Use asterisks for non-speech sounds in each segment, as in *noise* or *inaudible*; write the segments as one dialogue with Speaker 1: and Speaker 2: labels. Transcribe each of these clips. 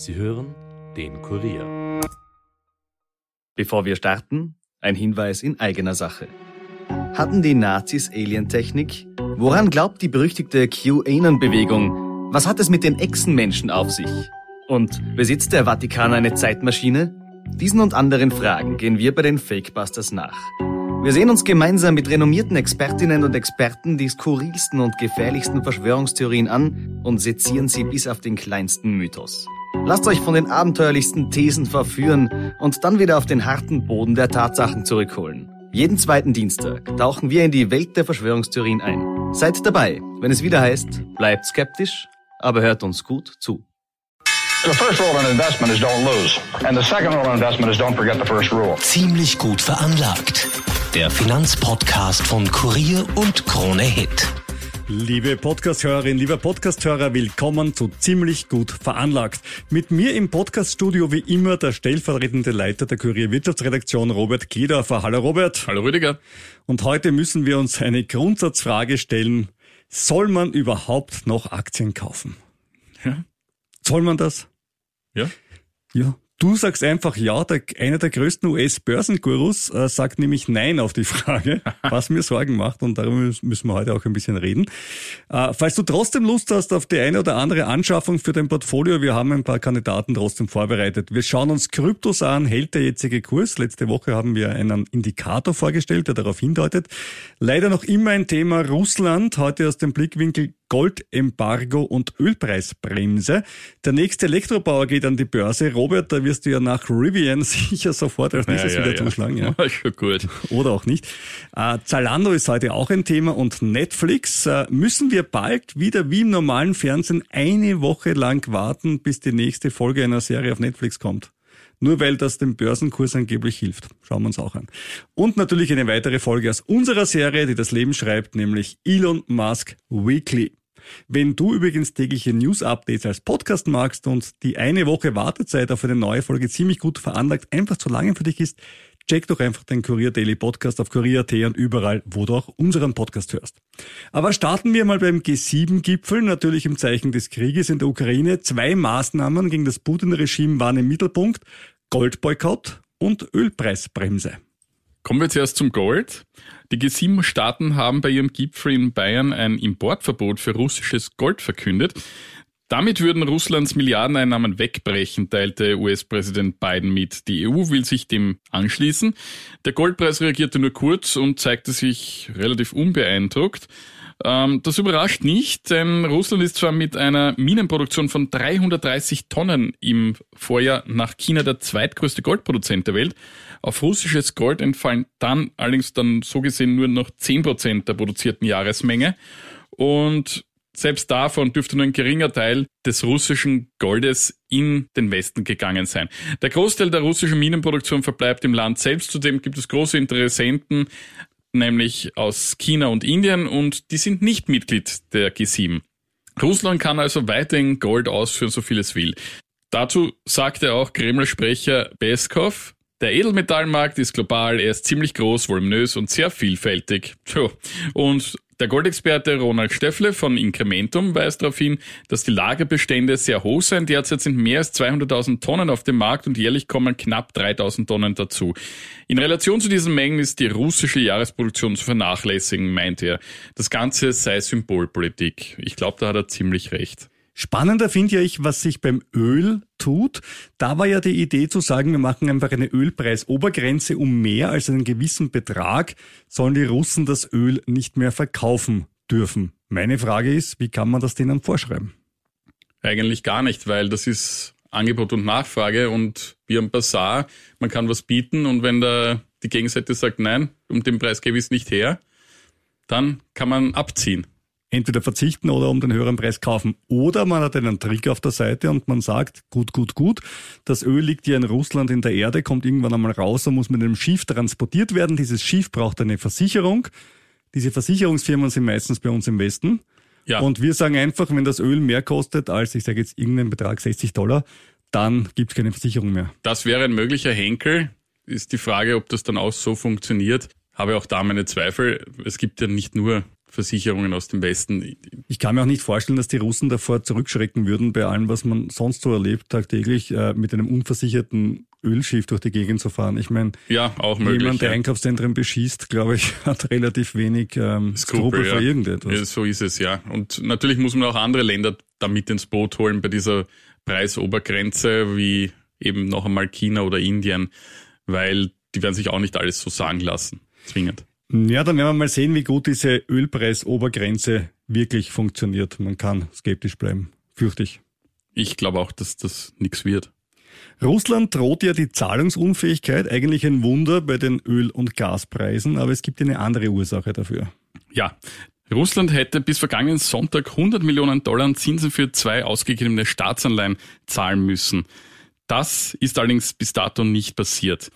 Speaker 1: Sie hören den Kurier.
Speaker 2: Bevor wir starten, ein Hinweis in eigener Sache. Hatten die Nazis Alientechnik? Woran glaubt die berüchtigte QAnon-Bewegung? Was hat es mit den Echsenmenschen auf sich? Und besitzt der Vatikan eine Zeitmaschine? Diesen und anderen Fragen gehen wir bei den Fakebusters nach. Wir sehen uns gemeinsam mit renommierten Expertinnen und Experten die skurrilsten und gefährlichsten Verschwörungstheorien an und sezieren sie bis auf den kleinsten Mythos. Lasst euch von den abenteuerlichsten Thesen verführen und dann wieder auf den harten Boden der Tatsachen zurückholen. Jeden zweiten Dienstag tauchen wir in die Welt der Verschwörungstheorien ein. Seid dabei, wenn es wieder heißt, bleibt skeptisch, aber hört uns gut zu.
Speaker 3: The first rule in investment is don't lose. And the second rule in investment is don't forget the first rule.
Speaker 4: Ziemlich gut veranlagt. Der Finanzpodcast von Kurier und Krone Hit.
Speaker 5: Liebe Podcasthörerin, lieber Podcasthörer, willkommen zu Ziemlich gut veranlagt. Mit mir im Podcaststudio wie immer der stellvertretende Leiter der Kurier Wirtschaftsredaktion Robert Kiedorfer. Hallo Robert.
Speaker 6: Hallo Rüdiger.
Speaker 5: Und heute müssen wir uns eine Grundsatzfrage stellen. Soll man überhaupt noch Aktien kaufen?
Speaker 6: Ja.
Speaker 5: Soll man das?
Speaker 6: Ja.
Speaker 5: Ja. Du sagst einfach ja, der, einer der größten US-Börsengurus äh, sagt nämlich Nein auf die Frage, *laughs* was mir Sorgen macht und darüber müssen wir heute auch ein bisschen reden. Äh, falls du trotzdem Lust hast auf die eine oder andere Anschaffung für dein Portfolio, wir haben ein paar Kandidaten trotzdem vorbereitet. Wir schauen uns Kryptos an, hält der jetzige Kurs. Letzte Woche haben wir einen Indikator vorgestellt, der darauf hindeutet. Leider noch immer ein Thema Russland, heute aus dem Blickwinkel Goldembargo und Ölpreisbremse. Der nächste Elektrobauer geht an die Börse. Robert, da wirst du ja nach Rivian *laughs* sicher sofort als nächstes
Speaker 6: ja,
Speaker 5: wieder
Speaker 6: ja.
Speaker 5: zuschlagen. *laughs* Ja.
Speaker 6: Schon gut.
Speaker 5: Oder auch nicht. Äh, Zalando ist heute auch ein Thema und Netflix. Äh, müssen wir bald wieder wie im normalen Fernsehen eine Woche lang warten, bis die nächste Folge einer Serie auf Netflix kommt? Nur weil das dem Börsenkurs angeblich hilft. Schauen wir uns auch an. Und natürlich eine weitere Folge aus unserer Serie, die das Leben schreibt, nämlich Elon Musk Weekly. Wenn du übrigens tägliche News-Updates als Podcast magst und die eine Woche Wartezeit auf eine neue Folge ziemlich gut veranlagt einfach zu lange für dich ist, check doch einfach den Kurier Daily Podcast auf Kurier.at und überall, wo du auch unseren Podcast hörst. Aber starten wir mal beim G7-Gipfel, natürlich im Zeichen des Krieges in der Ukraine. Zwei Maßnahmen gegen das Putin-Regime waren im Mittelpunkt. Goldboykott und Ölpreisbremse.
Speaker 6: Kommen wir zuerst zum Gold. Die G7-Staaten haben bei ihrem Gipfel in Bayern ein Importverbot für russisches Gold verkündet. Damit würden Russlands Milliardeneinnahmen wegbrechen, teilte US-Präsident Biden mit. Die EU will sich dem anschließen. Der Goldpreis reagierte nur kurz und zeigte sich relativ unbeeindruckt. Ähm, das überrascht nicht, denn Russland ist zwar mit einer Minenproduktion von 330 Tonnen im Vorjahr nach China der zweitgrößte Goldproduzent der Welt. Auf russisches Gold entfallen dann allerdings dann so gesehen nur noch 10 Prozent der produzierten Jahresmenge. Und selbst davon dürfte nur ein geringer Teil des russischen Goldes in den Westen gegangen sein. Der Großteil der russischen Minenproduktion verbleibt im Land selbst. Zudem gibt es große Interessenten, nämlich aus China und Indien, und die sind nicht Mitglied der G7. Russland kann also weiterhin Gold ausführen, so viel es will. Dazu sagte auch Kreml-Sprecher Peskov, der Edelmetallmarkt ist global, er ist ziemlich groß, voluminös und sehr vielfältig. Und der Goldexperte Ronald Steffle von Incrementum weist darauf hin, dass die Lagerbestände sehr hoch seien. Derzeit sind mehr als 200.000 Tonnen auf dem Markt und jährlich kommen knapp 3.000 Tonnen dazu. In Relation zu diesen Mengen ist die russische Jahresproduktion zu vernachlässigen, meint er. Das Ganze sei Symbolpolitik. Ich glaube, da hat er ziemlich recht.
Speaker 5: Spannender finde ich, was sich beim Öl tut. Da war ja die Idee zu sagen, wir machen einfach eine Ölpreisobergrenze um mehr als einen gewissen Betrag, sollen die Russen das Öl nicht mehr verkaufen dürfen. Meine Frage ist, wie kann man das denen vorschreiben?
Speaker 6: Eigentlich gar nicht, weil das ist Angebot und Nachfrage und wie am Bazar, man kann was bieten und wenn da die Gegenseite sagt, nein, um den Preis gebe ich es nicht her, dann kann man abziehen
Speaker 5: entweder verzichten oder um den höheren Preis kaufen. Oder man hat einen Trick auf der Seite und man sagt, gut, gut, gut, das Öl liegt ja in Russland in der Erde, kommt irgendwann einmal raus und muss mit einem Schiff transportiert werden. Dieses Schiff braucht eine Versicherung. Diese Versicherungsfirmen sind meistens bei uns im Westen.
Speaker 6: Ja.
Speaker 5: Und wir sagen einfach, wenn das Öl mehr kostet als, ich sage jetzt irgendeinen Betrag, 60 Dollar, dann gibt es keine Versicherung mehr.
Speaker 6: Das wäre ein möglicher Henkel. Ist die Frage, ob das dann auch so funktioniert. Habe auch da meine Zweifel. Es gibt ja nicht nur Versicherungen aus dem Westen.
Speaker 5: Ich kann mir auch nicht vorstellen, dass die Russen davor zurückschrecken würden, bei allem, was man sonst so erlebt, tagtäglich äh, mit einem unversicherten Ölschiff durch die Gegend zu fahren. Ich meine,
Speaker 6: ja, auch möglich,
Speaker 5: jemand, der
Speaker 6: ja.
Speaker 5: Einkaufszentren beschießt, glaube ich, *laughs* hat relativ wenig ähm, Skrupel,
Speaker 6: ja.
Speaker 5: für irgendetwas.
Speaker 6: Ja, so ist es, ja. Und natürlich muss man auch andere Länder damit ins Boot holen bei dieser Preisobergrenze, wie eben noch einmal China oder Indien, weil die werden sich auch nicht alles so sagen lassen, zwingend.
Speaker 5: Ja, dann werden wir mal sehen, wie gut diese Ölpreisobergrenze wirklich funktioniert. Man kann skeptisch bleiben, fürchte ich.
Speaker 6: Ich glaube auch, dass das nichts wird.
Speaker 5: Russland droht ja die Zahlungsunfähigkeit, eigentlich ein Wunder bei den Öl- und Gaspreisen, aber es gibt eine andere Ursache dafür.
Speaker 6: Ja, Russland hätte bis vergangenen Sonntag 100 Millionen Dollar an Zinsen für zwei ausgegebene Staatsanleihen zahlen müssen. Das ist allerdings bis dato nicht passiert.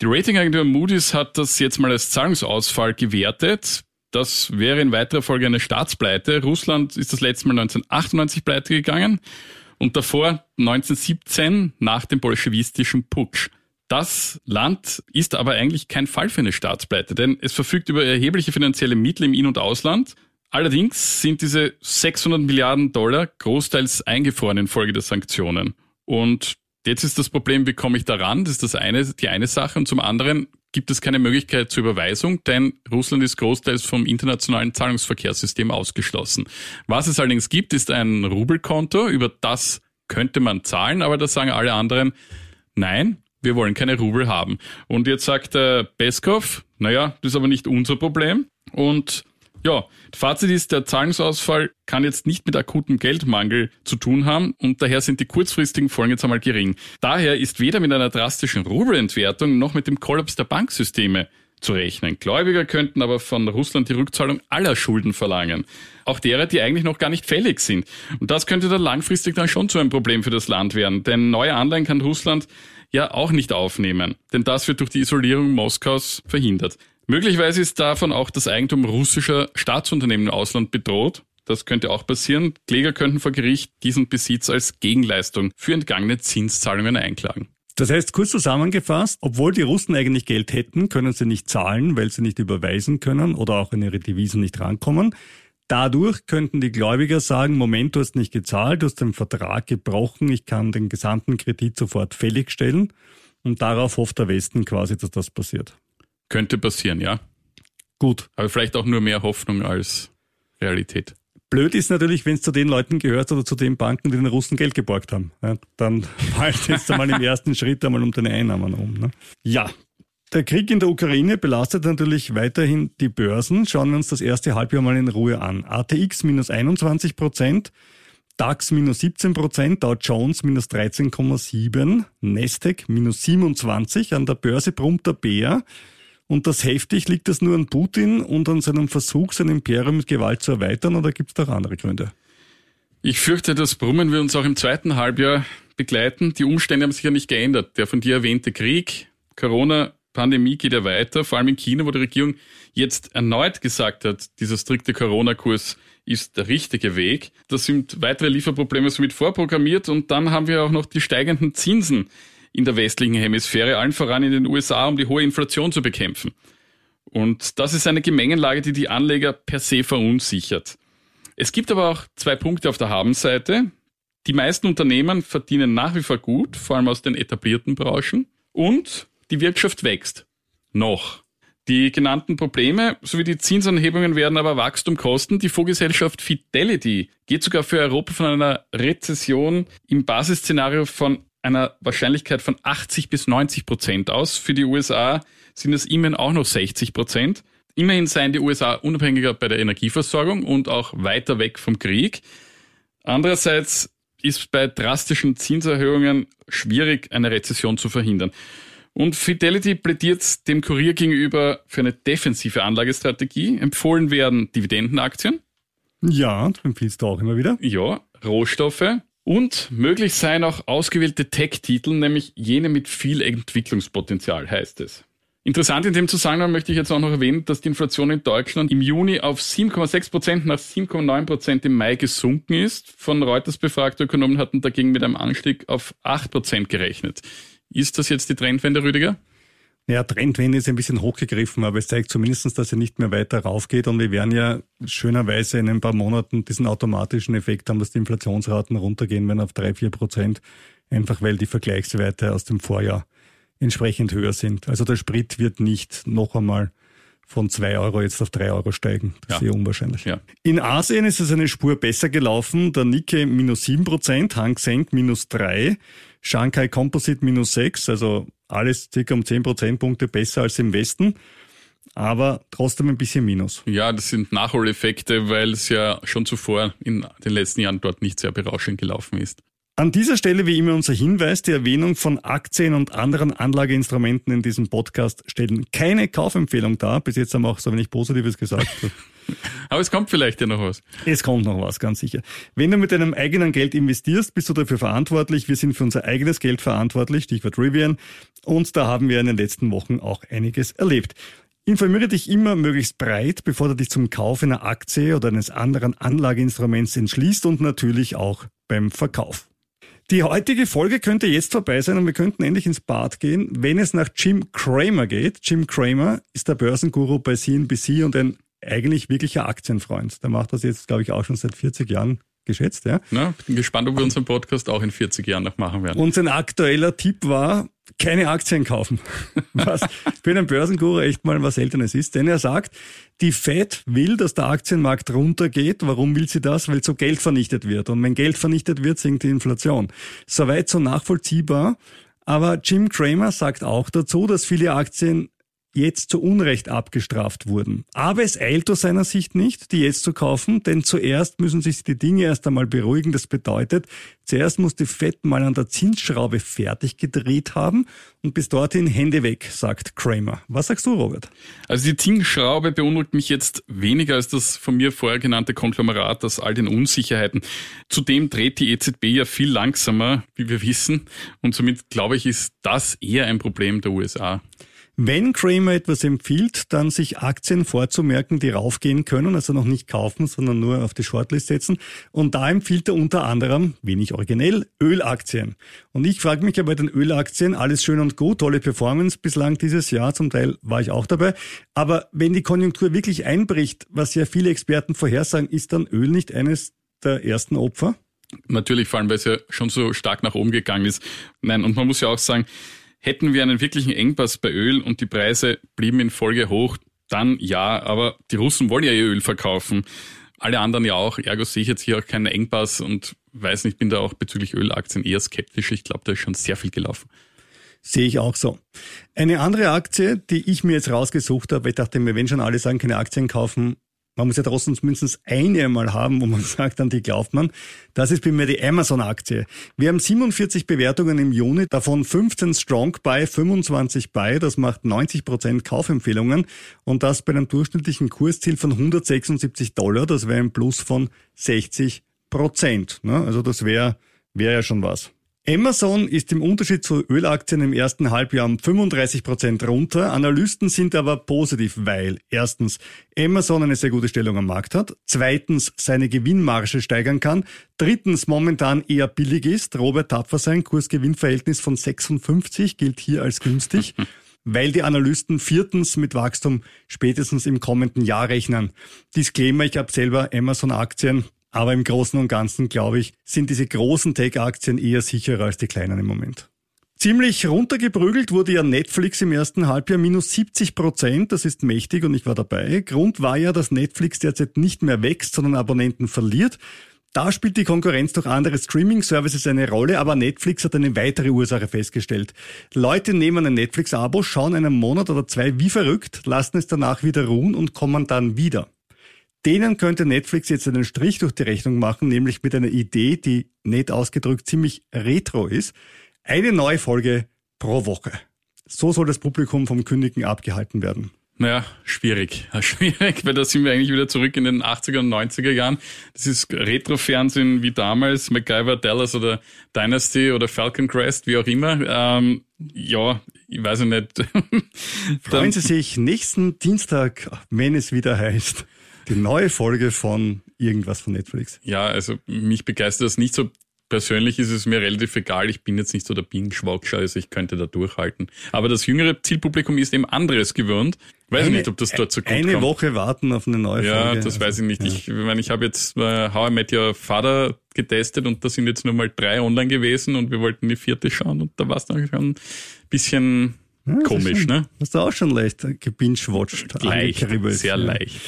Speaker 6: Die Ratingagentur Moody's hat das jetzt mal als Zahlungsausfall gewertet. Das wäre in weiterer Folge eine Staatspleite. Russland ist das letzte Mal 1998 pleite gegangen und davor 1917 nach dem bolschewistischen Putsch. Das Land ist aber eigentlich kein Fall für eine Staatspleite, denn es verfügt über erhebliche finanzielle Mittel im In- und Ausland. Allerdings sind diese 600 Milliarden Dollar großteils eingefroren infolge der Sanktionen. Und jetzt ist das Problem, wie komme ich daran? Das ist das eine, die eine Sache. Und zum anderen gibt es keine Möglichkeit zur Überweisung, denn Russland ist großteils vom internationalen Zahlungsverkehrssystem ausgeschlossen. Was es allerdings gibt, ist ein Rubelkonto, über das könnte man zahlen, aber da sagen alle anderen, nein, wir wollen keine Rubel haben. Und jetzt sagt der Peskov, naja, das ist aber nicht unser Problem. Und ja, Fazit ist, der Zahlungsausfall kann jetzt nicht mit akutem Geldmangel zu tun haben und daher sind die kurzfristigen Folgen jetzt einmal gering. Daher ist weder mit einer drastischen Rubelentwertung noch mit dem Kollaps der Banksysteme zu rechnen. Gläubiger könnten aber von Russland die Rückzahlung aller Schulden verlangen. Auch derer, die eigentlich noch gar nicht fällig sind. Und das könnte dann langfristig dann schon zu einem Problem für das Land werden. Denn neue Anleihen kann Russland ja auch nicht aufnehmen. Denn das wird durch die Isolierung Moskaus verhindert. Möglicherweise ist davon auch das Eigentum russischer Staatsunternehmen im Ausland bedroht. Das könnte auch passieren. Kläger könnten vor Gericht diesen Besitz als Gegenleistung für entgangene Zinszahlungen einklagen.
Speaker 5: Das heißt, kurz zusammengefasst, obwohl die Russen eigentlich Geld hätten, können sie nicht zahlen, weil sie nicht überweisen können oder auch in ihre Devisen nicht rankommen. Dadurch könnten die Gläubiger sagen, Moment, du hast nicht gezahlt, du hast den Vertrag gebrochen, ich kann den gesamten Kredit sofort fälligstellen. Und darauf hofft der Westen quasi, dass das passiert.
Speaker 6: Könnte passieren, ja.
Speaker 5: Gut.
Speaker 6: Aber vielleicht auch nur mehr Hoffnung als Realität.
Speaker 5: Blöd ist natürlich, wenn es zu den Leuten gehört oder zu den Banken, die den Russen Geld geborgt haben. Ja, dann *laughs* fällt jetzt einmal im ersten Schritt einmal um deine Einnahmen um. Ne? Ja, der Krieg in der Ukraine belastet natürlich weiterhin die Börsen. Schauen wir uns das erste Halbjahr mal in Ruhe an. ATX minus 21 Prozent, DAX minus 17 Prozent, Dow Jones minus 13,7, Nasdaq minus 27. An der Börse brummt der Bär. Und das heftig, liegt das nur an Putin und an seinem Versuch, sein Imperium mit Gewalt zu erweitern oder gibt es da auch andere Gründe?
Speaker 6: Ich fürchte, das Brummen wird uns auch im zweiten Halbjahr begleiten. Die Umstände haben sich ja nicht geändert. Der von dir erwähnte Krieg, Corona, Pandemie geht ja weiter, vor allem in China, wo die Regierung jetzt erneut gesagt hat, dieser strikte Corona-Kurs ist der richtige Weg. Da sind weitere Lieferprobleme somit vorprogrammiert und dann haben wir auch noch die steigenden Zinsen in der westlichen Hemisphäre, allen voran in den USA, um die hohe Inflation zu bekämpfen. Und das ist eine Gemengenlage, die die Anleger per se verunsichert. Es gibt aber auch zwei Punkte auf der Habenseite. Die meisten Unternehmen verdienen nach wie vor gut, vor allem aus den etablierten Branchen. Und die Wirtschaft wächst. Noch. Die genannten Probleme sowie die Zinsanhebungen werden aber Wachstum kosten. Die Fondsgesellschaft Fidelity geht sogar für Europa von einer Rezession im Basisszenario von einer Wahrscheinlichkeit von 80 bis 90 Prozent aus. Für die USA sind es immerhin auch noch 60 Prozent. Immerhin seien die USA unabhängiger bei der Energieversorgung und auch weiter weg vom Krieg. Andererseits ist bei drastischen Zinserhöhungen schwierig, eine Rezession zu verhindern. Und Fidelity plädiert dem Kurier gegenüber für eine defensive Anlagestrategie. Empfohlen werden Dividendenaktien.
Speaker 5: Ja, das empfiehlst du auch immer wieder.
Speaker 6: Ja, Rohstoffe. Und möglich seien auch ausgewählte Tech-Titel, nämlich jene mit viel Entwicklungspotenzial, heißt es. Interessant in dem Zusammenhang möchte ich jetzt auch noch erwähnen, dass die Inflation in Deutschland im Juni auf 7,6 Prozent nach 7,9 Prozent im Mai gesunken ist. Von Reuters befragte Ökonomen hatten dagegen mit einem Anstieg auf 8 Prozent gerechnet. Ist das jetzt die Trendwende, Rüdiger?
Speaker 5: Ja, Trendwende ist ein bisschen hochgegriffen, aber es zeigt zumindest, dass er nicht mehr weiter raufgeht und wir werden ja schönerweise in ein paar Monaten diesen automatischen Effekt haben, dass die Inflationsraten runtergehen werden auf drei, vier Prozent, einfach weil die Vergleichswerte aus dem Vorjahr entsprechend höher sind. Also der Sprit wird nicht noch einmal von zwei Euro jetzt auf drei Euro steigen. Das ja. ist eher unwahrscheinlich. Ja. In Asien ist es eine Spur besser gelaufen. Der Nikkei minus sieben Prozent, Hang Seng minus drei, Shanghai Composite minus sechs, also alles circa um zehn Prozentpunkte besser als im Westen. Aber trotzdem ein bisschen Minus.
Speaker 6: Ja, das sind Nachholeffekte, weil es ja schon zuvor in den letzten Jahren dort nicht sehr berauschend gelaufen ist.
Speaker 5: An dieser Stelle wie immer unser Hinweis, die Erwähnung von Aktien und anderen Anlageinstrumenten in diesem Podcast stellen keine Kaufempfehlung dar. Bis jetzt haben wir auch so wenig Positives gesagt. *laughs*
Speaker 6: Aber es kommt vielleicht ja noch was.
Speaker 5: Es kommt noch was, ganz sicher. Wenn du mit deinem eigenen Geld investierst, bist du dafür verantwortlich. Wir sind für unser eigenes Geld verantwortlich, Stichwort Rivian. Und da haben wir in den letzten Wochen auch einiges erlebt. Informiere dich immer möglichst breit, bevor du dich zum Kauf einer Aktie oder eines anderen Anlageinstruments entschließt und natürlich auch beim Verkauf. Die heutige Folge könnte jetzt vorbei sein und wir könnten endlich ins Bad gehen, wenn es nach Jim Cramer geht. Jim Cramer ist der Börsenguru bei CNBC und ein eigentlich wirklicher Aktienfreund. Der macht das jetzt, glaube ich, auch schon seit 40 Jahren geschätzt. Ja?
Speaker 6: Na, bin gespannt, ob wir unseren Podcast auch in 40 Jahren noch machen werden.
Speaker 5: Und sein aktueller Tipp war, keine Aktien kaufen. *laughs* Was für einen Börsenguru echt mal was Seltenes ist. Denn er sagt, die Fed will, dass der Aktienmarkt runtergeht. Warum will sie das? Weil so Geld vernichtet wird. Und wenn Geld vernichtet wird, sinkt die Inflation. Soweit so nachvollziehbar. Aber Jim Cramer sagt auch dazu, dass viele Aktien jetzt zu Unrecht abgestraft wurden. Aber es eilt aus seiner Sicht nicht, die jetzt zu kaufen, denn zuerst müssen sich die Dinge erst einmal beruhigen. Das bedeutet, zuerst muss die FED mal an der Zinsschraube fertig gedreht haben und bis dorthin Hände weg, sagt Kramer. Was sagst du, Robert?
Speaker 6: Also die Zinsschraube beunruhigt mich jetzt weniger als das von mir vorher genannte Konglomerat aus all den Unsicherheiten. Zudem dreht die EZB ja viel langsamer, wie wir wissen. Und somit glaube ich, ist das eher ein Problem der USA.
Speaker 5: Wenn Kramer etwas empfiehlt, dann sich Aktien vorzumerken, die raufgehen können, also noch nicht kaufen, sondern nur auf die Shortlist setzen. Und da empfiehlt er unter anderem, wenig originell, Ölaktien. Und ich frage mich ja bei den Ölaktien, alles schön und gut, tolle Performance bislang dieses Jahr, zum Teil war ich auch dabei. Aber wenn die Konjunktur wirklich einbricht, was ja viele Experten vorhersagen, ist dann Öl nicht eines der ersten Opfer?
Speaker 6: Natürlich, vor allem, weil es ja schon so stark nach oben gegangen ist. Nein, und man muss ja auch sagen, Hätten wir einen wirklichen Engpass bei Öl und die Preise blieben in Folge hoch, dann ja, aber die Russen wollen ja ihr Öl verkaufen. Alle anderen ja auch. Ergo sehe ich jetzt hier auch keinen Engpass und weiß nicht, bin da auch bezüglich Ölaktien eher skeptisch. Ich glaube, da ist schon sehr viel gelaufen.
Speaker 5: Sehe ich auch so. Eine andere Aktie, die ich mir jetzt rausgesucht habe, ich dachte mir, wenn schon alle sagen, keine Aktien kaufen, man muss ja trotzdem mindestens eine mal haben, wo man *laughs* sagt, an die glaubt man. Das ist bei mir die Amazon-Aktie. Wir haben 47 Bewertungen im Juni, davon 15 Strong Buy, 25 Buy. Das macht 90 Prozent Kaufempfehlungen und das bei einem durchschnittlichen Kursziel von 176 Dollar. Das wäre ein Plus von 60 Prozent. Ne? Also das wäre wäre ja schon was. Amazon ist im Unterschied zu Ölaktien im ersten Halbjahr um 35 Prozent runter. Analysten sind aber positiv, weil erstens Amazon eine sehr gute Stellung am Markt hat, zweitens seine Gewinnmarge steigern kann, drittens momentan eher billig ist. Robert Tapfer sein Kursgewinnverhältnis von 56 gilt hier als günstig. *laughs* weil die Analysten viertens mit Wachstum spätestens im kommenden Jahr rechnen. Disclaimer, ich habe selber Amazon-Aktien, aber im Großen und Ganzen, glaube ich, sind diese großen Tech-Aktien eher sicherer als die kleinen im Moment. Ziemlich runtergeprügelt wurde ja Netflix im ersten Halbjahr minus 70 Prozent. Das ist mächtig und ich war dabei. Grund war ja, dass Netflix derzeit nicht mehr wächst, sondern Abonnenten verliert. Da spielt die Konkurrenz durch andere Streaming-Services eine Rolle, aber Netflix hat eine weitere Ursache festgestellt. Leute nehmen ein Netflix-Abo, schauen einen Monat oder zwei wie verrückt, lassen es danach wieder ruhen und kommen dann wieder. Denen könnte Netflix jetzt einen Strich durch die Rechnung machen, nämlich mit einer Idee, die nett ausgedrückt ziemlich retro ist. Eine neue Folge pro Woche. So soll das Publikum vom Kündigen abgehalten werden.
Speaker 6: Naja, schwierig. *laughs* Schwierig, weil da sind wir eigentlich wieder zurück in den 80er und 90er Jahren. Das ist Retro-Fernsehen wie damals, MacGyver, Dallas oder Dynasty oder Falcon Crest, wie auch immer. Ähm, ja, ich weiß nicht. *laughs*
Speaker 5: Freuen Sie sich nächsten Dienstag, wenn es wieder heißt. Die neue Folge von irgendwas von Netflix.
Speaker 6: Ja, also mich begeistert das nicht so. persönlich ist es mir relativ egal. Ich bin jetzt nicht so der Binge-Watcher, also ich könnte da durchhalten. Aber das jüngere Zielpublikum ist eben anderes gewöhnt. Weiß
Speaker 5: Eine-
Speaker 6: nicht, ob das dort so gut
Speaker 5: Eine
Speaker 6: kommt.
Speaker 5: Woche warten auf eine neue
Speaker 6: Ja,
Speaker 5: Folge.
Speaker 6: das weiß ich nicht.
Speaker 5: Ja.
Speaker 6: Ich meine, ich habe jetzt äh, How I Met Your Father getestet und da sind jetzt nur mal drei online gewesen und wir wollten die vierte schauen und da war es dann schon ein bisschen komisch, ne?
Speaker 5: Hast du auch schon leicht gebingewatcht,
Speaker 6: Leicht, sehr
Speaker 5: Ja.
Speaker 6: leicht.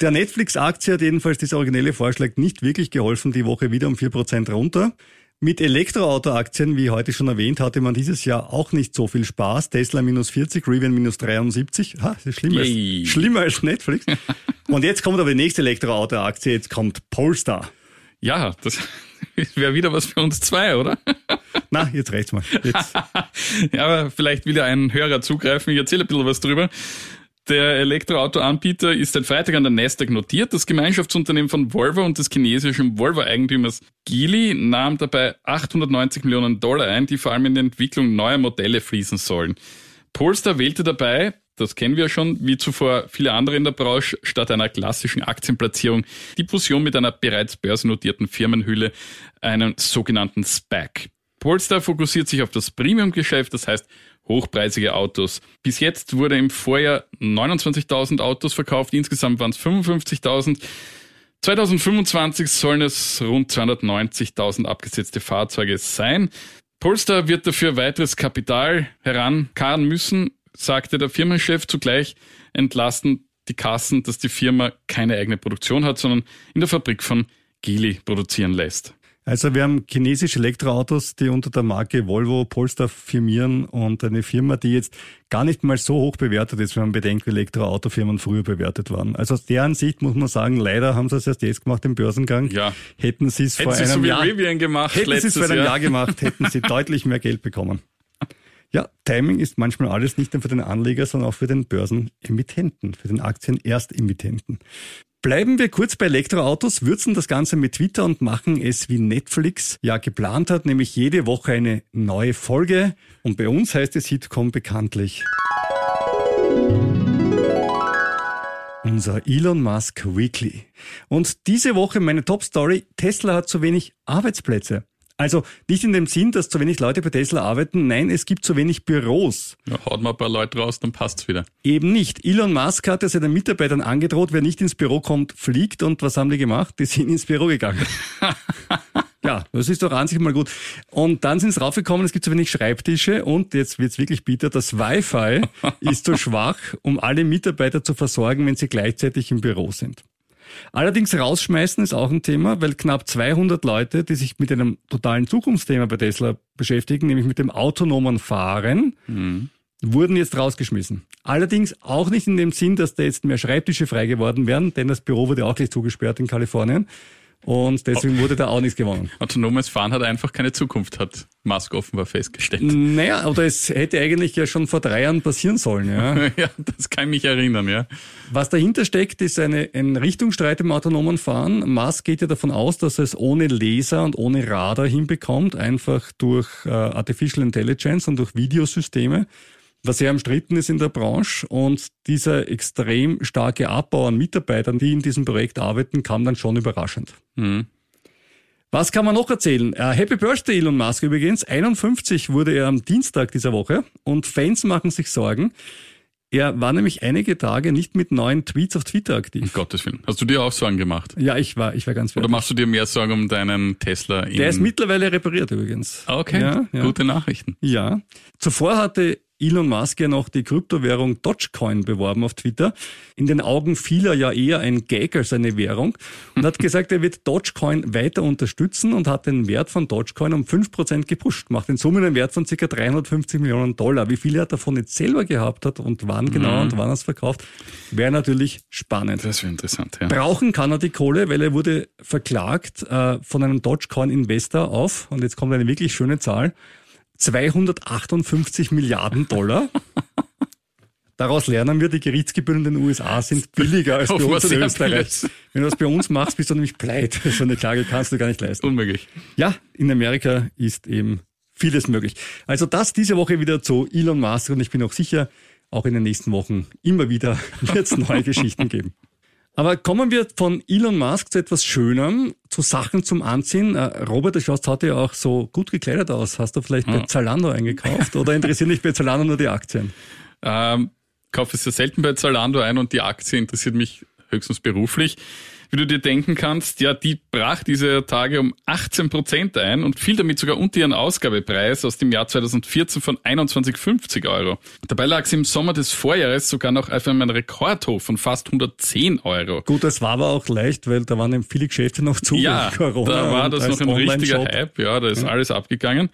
Speaker 5: Der Netflix-Aktie hat jedenfalls dieser originelle Vorschlag nicht wirklich geholfen, die Woche wieder um 4% runter. Mit Elektroauto-Aktien, wie heute schon erwähnt, hatte man dieses Jahr auch nicht so viel Spaß. Tesla minus 40, Rivian minus 73. Ha, das ist schlimmer als, schlimmer als Netflix. *laughs* Und jetzt kommt aber die nächste Elektroauto-Aktie, jetzt kommt Polestar.
Speaker 6: Ja, das *laughs* wäre wieder was für uns zwei, oder? *laughs*
Speaker 5: Na, jetzt reicht's mal. Jetzt.
Speaker 6: Ja, aber vielleicht will ja ein Hörer zugreifen. Ich erzähle ein bisschen was drüber. Der Elektroauto-Anbieter ist seit Freitag an der Nasdaq notiert. Das Gemeinschaftsunternehmen von Volvo und des chinesischen Volvo-Eigentümers Geely nahm dabei 890 Millionen Dollar ein, die vor allem in die Entwicklung neuer Modelle fließen sollen. Polestar wählte dabei, das kennen wir schon, wie zuvor viele andere in der Branche, statt einer klassischen Aktienplatzierung die Fusion mit einer bereits börsennotierten Firmenhülle, einen sogenannten SPAC. Polestar fokussiert sich auf das Premium-Geschäft, das heißt hochpreisige Autos. Bis jetzt wurde im Vorjahr 29.000 Autos verkauft, insgesamt waren es 55.000. 2025 sollen es rund 290.000 abgesetzte Fahrzeuge sein. Polestar wird dafür weiteres Kapital herankarren müssen, sagte der Firmenchef. Zugleich entlasten die Kassen, dass die Firma keine eigene Produktion hat, sondern in der Fabrik von Geely produzieren lässt.
Speaker 5: Also wir haben chinesische Elektroautos, die unter der Marke Volvo Polestar firmieren und eine Firma, die jetzt gar nicht mal so hoch bewertet ist, wenn man bedenkt, wie Elektroautofirmen früher bewertet waren. Also aus deren Sicht muss man sagen, leider haben sie es erst jetzt gemacht im Börsengang.
Speaker 6: Ja.
Speaker 5: Hätten sie es vor einem
Speaker 6: so wie
Speaker 5: Jahr,
Speaker 6: gemacht
Speaker 5: hätten sie es vor einem
Speaker 6: Jahr.
Speaker 5: Jahr gemacht, hätten sie *laughs* deutlich mehr Geld bekommen. Ja, Timing ist manchmal alles nicht nur für den Anleger, sondern auch für den Börsenemittenten, für den Aktienerstemittenten. Bleiben wir kurz bei Elektroautos, würzen das Ganze mit Twitter und machen es wie Netflix ja geplant hat, nämlich jede Woche eine neue Folge. Und bei uns heißt es Hitcom bekanntlich. Unser Elon Musk Weekly. Und diese Woche meine Top Story. Tesla hat zu wenig Arbeitsplätze. Also nicht in dem Sinn, dass zu wenig Leute bei Tesla arbeiten. Nein, es gibt zu wenig Büros.
Speaker 6: Ja, haut mal ein paar Leute raus, dann passt's wieder.
Speaker 5: Eben nicht. Elon Musk hat ja seinen Mitarbeitern angedroht, wer nicht ins Büro kommt, fliegt. Und was haben die gemacht? Die sind ins Büro gegangen. *laughs* ja, das ist doch an sich mal gut. Und dann sind sie raufgekommen, es gibt zu wenig Schreibtische und jetzt wird's wirklich bitter, das Wi-Fi *laughs* ist zu schwach, um alle Mitarbeiter zu versorgen, wenn sie gleichzeitig im Büro sind. Allerdings rausschmeißen ist auch ein Thema, weil knapp 200 Leute, die sich mit einem totalen Zukunftsthema bei Tesla beschäftigen, nämlich mit dem autonomen Fahren, wurden jetzt rausgeschmissen. Allerdings auch nicht in dem Sinn, dass da jetzt mehr Schreibtische frei geworden wären, denn das Büro wurde auch gleich zugesperrt in Kalifornien. Und deswegen wurde da auch nichts gewonnen.
Speaker 6: Autonomes Fahren hat einfach keine Zukunft, hat Musk offenbar festgestellt.
Speaker 5: Naja, oder es hätte eigentlich ja schon vor drei Jahren passieren sollen, ja. *laughs*
Speaker 6: Ja, das kann ich mich erinnern, ja.
Speaker 5: Was dahinter steckt, ist eine, ein Richtungsstreit im autonomen Fahren. Musk geht ja davon aus, dass er es ohne Laser und ohne Radar hinbekommt, einfach durch äh, Artificial Intelligence und durch Videosysteme, was sehr umstritten ist in der Branche. Und dieser extrem starke Abbau an Mitarbeitern, die in diesem Projekt arbeiten, kam dann schon überraschend.
Speaker 6: Mhm.
Speaker 5: Was kann man noch erzählen? Äh, Happy Birthday Elon Musk übrigens. 51 wurde er am Dienstag dieser Woche und Fans machen sich Sorgen. Er war nämlich einige Tage nicht mit neuen Tweets auf Twitter
Speaker 6: Um
Speaker 5: aktiv.
Speaker 6: Gottes Willen. Hast du dir auch Sorgen gemacht?
Speaker 5: Ja, ich war, ich war ganz
Speaker 6: Oder
Speaker 5: fertig.
Speaker 6: machst du dir mehr Sorgen um deinen Tesla?
Speaker 5: Der ist mittlerweile repariert übrigens.
Speaker 6: Okay,
Speaker 5: Ja, ja.
Speaker 6: gute Nachrichten.
Speaker 5: Ja. Zuvor hatte Elon Musk ja noch die Kryptowährung Dogecoin beworben auf Twitter. In den Augen vieler ja eher ein Gag als eine Währung. Und hat *laughs* gesagt, er wird Dogecoin weiter unterstützen und hat den Wert von Dogecoin um 5% gepusht. Macht in Summe einen Wert von ca. 350 Millionen Dollar. Wie viel er davon jetzt selber gehabt hat und wann genau und wann er es verkauft, wäre natürlich spannend.
Speaker 6: Das wäre interessant, ja.
Speaker 5: Brauchen kann er die Kohle, weil er wurde verklagt äh, von einem Dogecoin-Investor auf, und jetzt kommt eine wirklich schöne Zahl, 258 Milliarden Dollar. Daraus lernen wir, die Gerichtsgebühren in den USA sind billiger als *laughs* bei
Speaker 6: Offenbar
Speaker 5: uns in Österreich. Wenn du das bei uns machst, bist du nämlich pleit. *laughs* So eine Klage kannst du gar nicht leisten.
Speaker 6: Unmöglich.
Speaker 5: Ja, in Amerika ist eben vieles möglich. Also das diese Woche wieder zu Elon Musk und ich bin auch sicher, auch in den nächsten Wochen immer wieder *laughs* wird es neue Geschichten geben. Aber kommen wir von Elon Musk zu etwas Schönerem, zu Sachen zum Anziehen. Äh, Robert, du schaust heute ja auch so gut gekleidet aus. Hast du vielleicht bei Zalando eingekauft oder interessieren dich bei Zalando nur die Aktien? *laughs*
Speaker 6: Ähm, kaufe sehr selten bei Zalando ein und die Aktie interessiert mich höchstens beruflich. Wie du dir denken kannst, ja, die brach diese Tage um 18 Prozent ein und fiel damit sogar unter ihren Ausgabepreis aus dem Jahr 2014 von 21,50 Euro. Dabei lag sie im Sommer des Vorjahres sogar noch auf einem Rekordhoch von fast 110 Euro.
Speaker 5: Gut, das war aber auch leicht, weil da waren eben viele Geschäfte noch zu
Speaker 6: Ja,
Speaker 5: Corona.
Speaker 6: da war das noch ein richtiger. Hype. Ja, da ist alles abgegangen.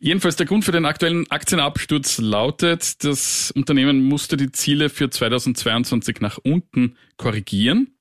Speaker 6: Jedenfalls der Grund für den aktuellen Aktienabsturz lautet, das Unternehmen musste die Ziele für 2022 nach unten korrigieren.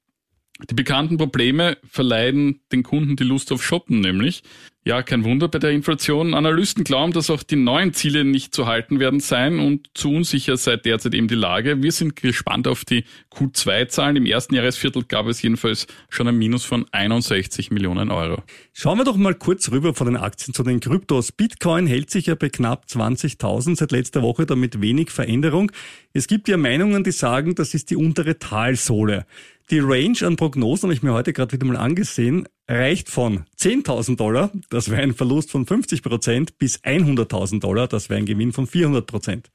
Speaker 6: Die bekannten Probleme verleiden den Kunden die Lust auf Shoppen nämlich. Ja, kein Wunder bei der Inflation. Analysten glauben, dass auch die neuen Ziele nicht zu halten werden sein und zu unsicher sei derzeit eben die Lage. Wir sind gespannt auf die Q2-Zahlen. Im ersten Jahresviertel gab es jedenfalls schon ein Minus von 61 Millionen Euro.
Speaker 5: Schauen wir doch mal kurz rüber von den Aktien zu den Kryptos. Bitcoin hält sich ja bei knapp 20.000 seit letzter Woche, damit wenig Veränderung. Es gibt ja Meinungen, die sagen, das ist die untere Talsohle. Die Range an Prognosen habe ich mir heute gerade wieder mal angesehen, reicht von 10.000 Dollar, das wäre ein Verlust von 50 Prozent, bis 100.000 Dollar, das wäre ein Gewinn von 400 Prozent.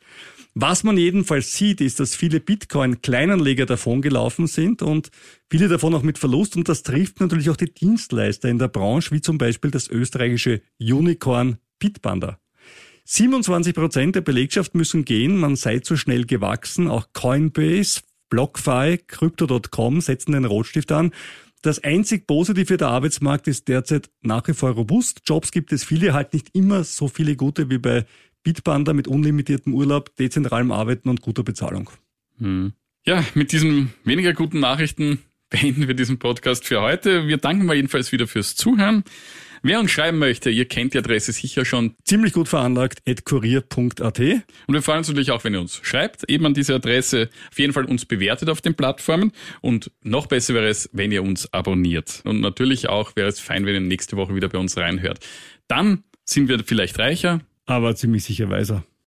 Speaker 5: Was man jedenfalls sieht, ist, dass viele Bitcoin-Kleinanleger davongelaufen sind und viele davon auch mit Verlust. Und das trifft natürlich auch die Dienstleister in der Branche, wie zum Beispiel das österreichische Unicorn Bitpanda. 27 Prozent der Belegschaft müssen gehen, man sei zu schnell gewachsen. Auch Coinbase, BlockFi, Crypto.com setzen den Rotstift an. Das einzig Positive der Arbeitsmarkt ist derzeit nach wie vor robust. Jobs gibt es viele, halt nicht immer so viele gute wie bei Bitpanda mit unlimitiertem Urlaub, dezentralem Arbeiten und guter Bezahlung.
Speaker 6: Ja, mit diesen weniger guten Nachrichten beenden wir diesen Podcast für heute. Wir danken mal jedenfalls wieder fürs Zuhören. Wer uns schreiben möchte, ihr kennt die Adresse sicher schon.
Speaker 5: Ziemlich gut veranlagt, at kurier.at.
Speaker 6: Und wir freuen uns natürlich auch, wenn ihr uns schreibt, eben an diese Adresse, auf jeden Fall uns bewertet auf den Plattformen. Und noch besser wäre es, wenn ihr uns abonniert. Und natürlich auch wäre es fein, wenn ihr nächste Woche wieder bei uns reinhört. Dann sind wir vielleicht reicher,
Speaker 5: Aber ziemlich sicher weiser.